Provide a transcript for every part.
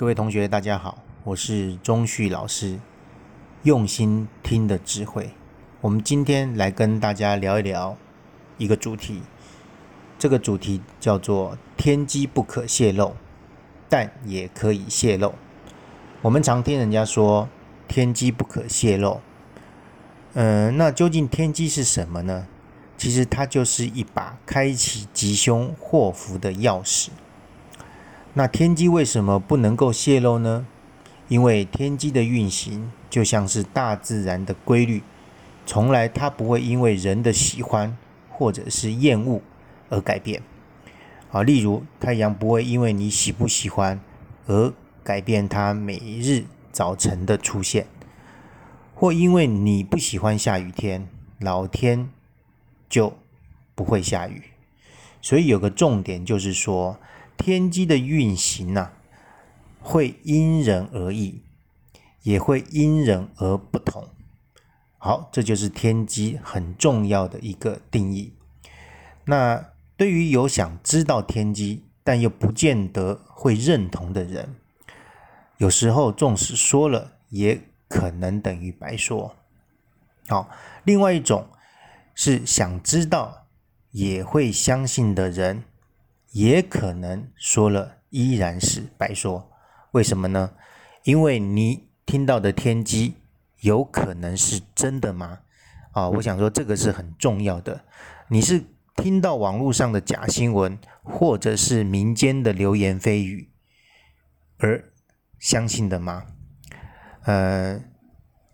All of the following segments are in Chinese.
各位同学，大家好，我是钟旭老师。用心听的智慧，我们今天来跟大家聊一聊一个主题。这个主题叫做“天机不可泄露，但也可以泄露”。我们常听人家说“天机不可泄露”，嗯，那究竟天机是什么呢？其实它就是一把开启吉凶祸福的钥匙。那天机为什么不能够泄露呢？因为天机的运行就像是大自然的规律，从来它不会因为人的喜欢或者是厌恶而改变。啊，例如太阳不会因为你喜不喜欢而改变它每日早晨的出现，或因为你不喜欢下雨天，老天就不会下雨。所以有个重点就是说。天机的运行呐，会因人而异，也会因人而不同。好，这就是天机很重要的一个定义。那对于有想知道天机，但又不见得会认同的人，有时候纵使说了，也可能等于白说。好，另外一种是想知道也会相信的人。也可能说了依然是白说，为什么呢？因为你听到的天机有可能是真的吗？啊，我想说这个是很重要的。你是听到网络上的假新闻，或者是民间的流言蜚语而相信的吗？呃，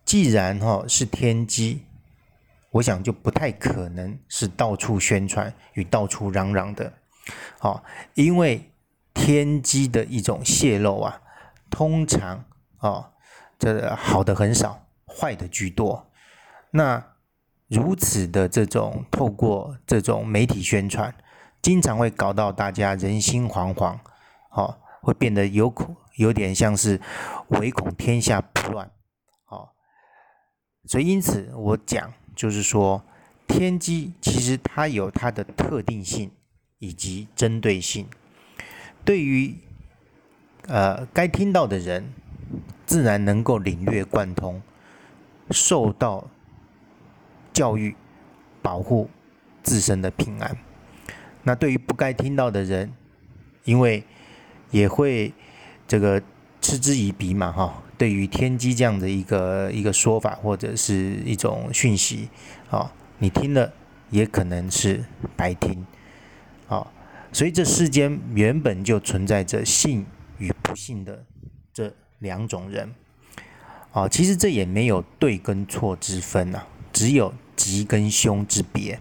既然哈是天机，我想就不太可能是到处宣传与到处嚷嚷的。好，因为天机的一种泄露啊，通常啊，这好的很少，坏的居多。那如此的这种透过这种媒体宣传，经常会搞到大家人心惶惶，好，会变得有恐，有点像是唯恐天下不乱。好，所以因此我讲就是说，天机其实它有它的特定性。以及针对性，对于呃该听到的人，自然能够领略贯通，受到教育，保护自身的平安。那对于不该听到的人，因为也会这个嗤之以鼻嘛，哈。对于天机这样的一个一个说法或者是一种讯息，啊，你听了也可能是白听。所以这世间原本就存在着信与不信的这两种人。啊，其实这也没有对跟错之分呐，只有吉跟凶之别。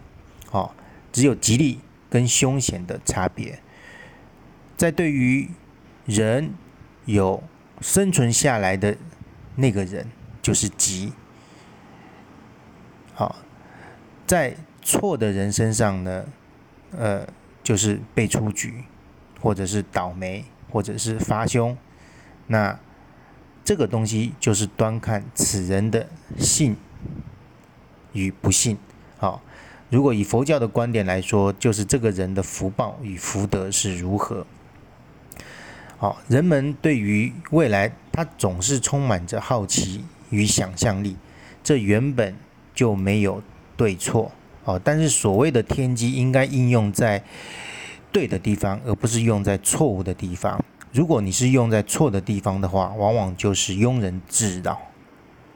哦，只有吉利跟凶险的差别。在对于人有生存下来的那个人，就是吉。好，在错的人身上呢，呃。就是被出局，或者是倒霉，或者是发凶，那这个东西就是端看此人的信与不信。好，如果以佛教的观点来说，就是这个人的福报与福德是如何。好，人们对于未来，他总是充满着好奇与想象力，这原本就没有对错。哦，但是所谓的天机应该应用在对的地方，而不是用在错误的地方。如果你是用在错的地方的话，往往就是庸人自扰，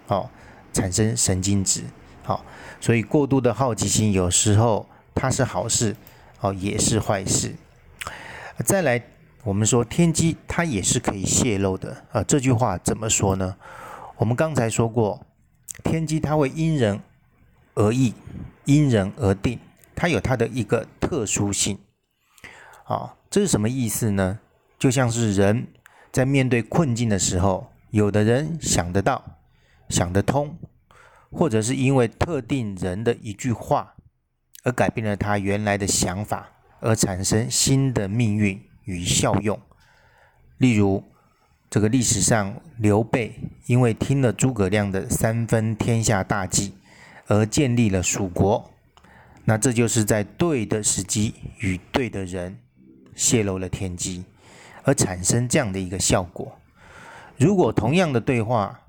哦，产生神经质。好，所以过度的好奇心有时候它是好事，哦，也是坏事。再来，我们说天机它也是可以泄露的。啊，这句话怎么说呢？我们刚才说过，天机它会因人而异。因人而定，它有它的一个特殊性。啊，这是什么意思呢？就像是人在面对困境的时候，有的人想得到、想得通，或者是因为特定人的一句话而改变了他原来的想法，而产生新的命运与效用。例如，这个历史上刘备因为听了诸葛亮的三分天下大计。而建立了蜀国，那这就是在对的时机与对的人泄露了天机，而产生这样的一个效果。如果同样的对话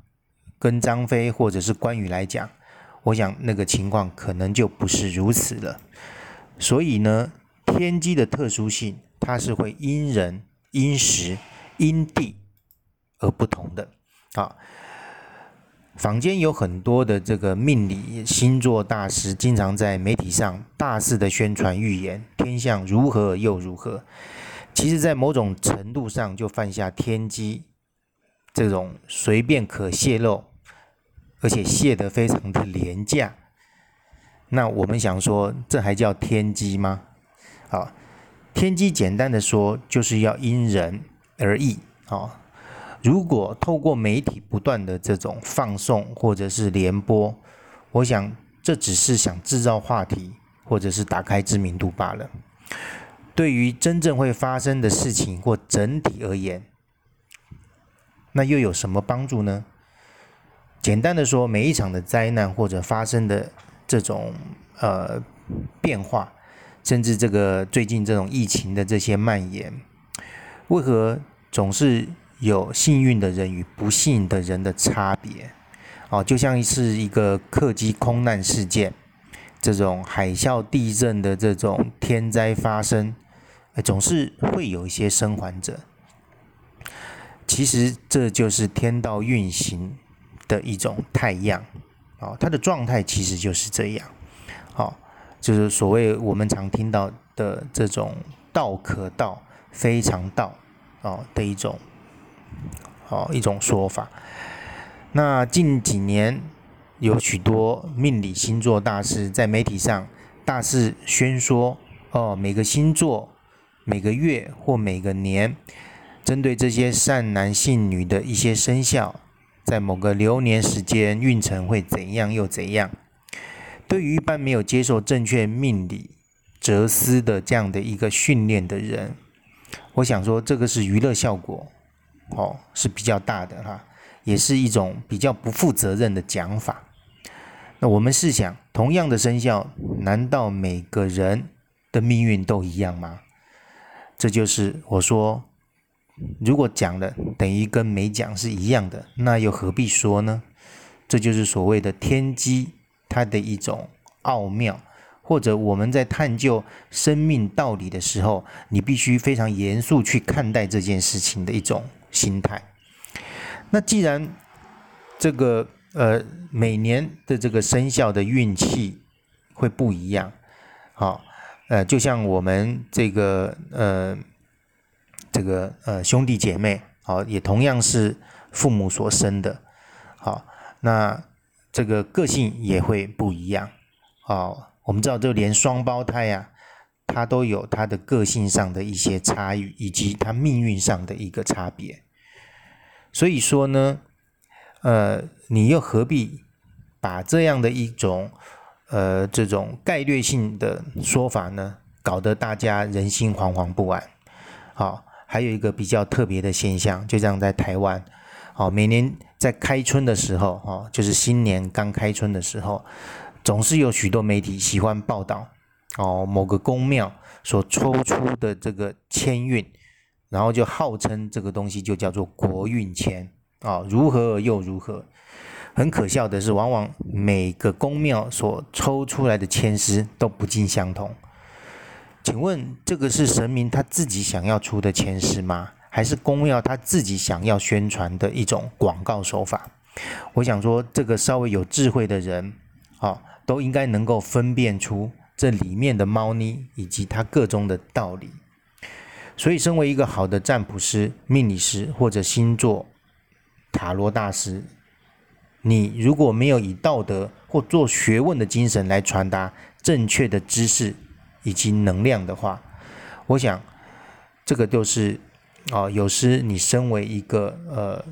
跟张飞或者是关羽来讲，我想那个情况可能就不是如此了。所以呢，天机的特殊性，它是会因人、因时、因地而不同的。啊，坊间有很多的这个命理星座大师，经常在媒体上大肆的宣传预言天象如何又如何。其实，在某种程度上，就犯下天机这种随便可泄露，而且泄得非常的廉价。那我们想说，这还叫天机吗？好，天机简单的说，就是要因人而异。好。如果透过媒体不断的这种放送或者是联播，我想这只是想制造话题或者是打开知名度罢了。对于真正会发生的事情或整体而言，那又有什么帮助呢？简单的说，每一场的灾难或者发生的这种呃变化，甚至这个最近这种疫情的这些蔓延，为何总是？有幸运的人与不幸的人的差别，哦，就像是一个客机空难事件，这种海啸、地震的这种天灾发生，总是会有一些生还者。其实这就是天道运行的一种太阳，哦，它的状态其实就是这样，哦，就是所谓我们常听到的这种“道可道，非常道”哦的一种。哦，一种说法。那近几年有许多命理星座大师在媒体上大肆宣说，哦，每个星座、每个月或每个年，针对这些善男信女的一些生肖，在某个流年时间运程会怎样又怎样。对于一般没有接受正确命理哲思的这样的一个训练的人，我想说，这个是娱乐效果。哦，是比较大的哈，也是一种比较不负责任的讲法。那我们试想，同样的生肖，难道每个人的命运都一样吗？这就是我说，如果讲了等于跟没讲是一样的，那又何必说呢？这就是所谓的天机，它的一种奥妙，或者我们在探究生命道理的时候，你必须非常严肃去看待这件事情的一种。心态。那既然这个呃每年的这个生肖的运气会不一样，好，呃，就像我们这个呃这个呃兄弟姐妹，好，也同样是父母所生的，好，那这个个性也会不一样，好，我们知道，就连双胞胎呀。他都有他的个性上的一些差异，以及他命运上的一个差别。所以说呢，呃，你又何必把这样的一种呃这种概率性的说法呢，搞得大家人心惶惶不安？好，还有一个比较特别的现象，就像在台湾，好，每年在开春的时候，哈，就是新年刚开春的时候，总是有许多媒体喜欢报道。哦，某个宫庙所抽出的这个签运，然后就号称这个东西就叫做国运签啊，如何又如何？很可笑的是，往往每个宫庙所抽出来的签诗都不尽相同。请问这个是神明他自己想要出的签诗吗？还是宫庙他自己想要宣传的一种广告手法？我想说，这个稍微有智慧的人啊，都应该能够分辨出。这里面的猫腻以及它各中的道理，所以身为一个好的占卜师、命理师或者星座塔罗大师，你如果没有以道德或做学问的精神来传达正确的知识以及能量的话，我想这个就是啊，有时你身为一个呃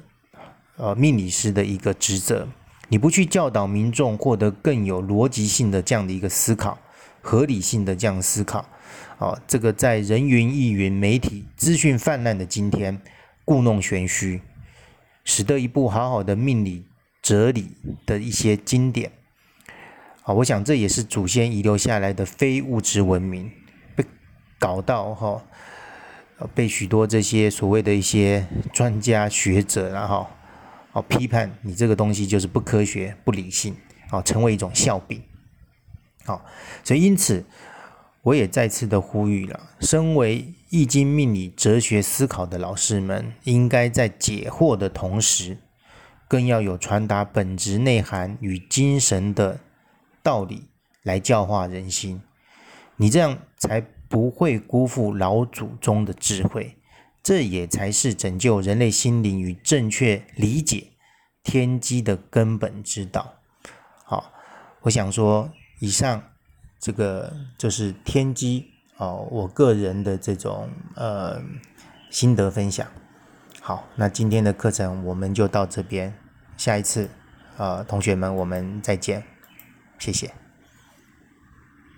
呃命理师的一个职责，你不去教导民众获得更有逻辑性的这样的一个思考。合理性的这样思考，哦，这个在人云亦云、媒体资讯泛滥的今天，故弄玄虚，使得一部好好的命理哲理的一些经典，啊，我想这也是祖先遗留下来的非物质文明，被搞到哈，被许多这些所谓的一些专家学者，然后哦批判你这个东西就是不科学、不理性，哦成为一种笑柄。好，所以因此我也再次的呼吁了，身为易经命理哲学思考的老师们，应该在解惑的同时，更要有传达本质内涵与精神的道理来教化人心。你这样才不会辜负老祖宗的智慧，这也才是拯救人类心灵与正确理解天机的根本之道。好，我想说，以上这个就是天机哦，我个人的这种呃心得分享。好，那今天的课程我们就到这边，下一次呃同学们我们再见，谢谢。